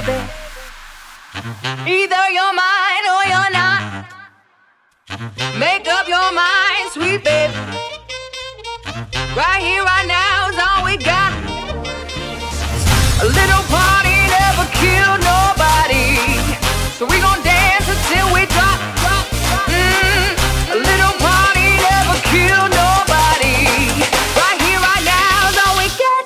Either you're mine or you're not. Make up your mind, sweet baby. Right here, right now is all we got. A little party never killed nobody. So we gon' dance until we drop, drop, drop. Mm, a little party never killed nobody. Right here, right now is all we got.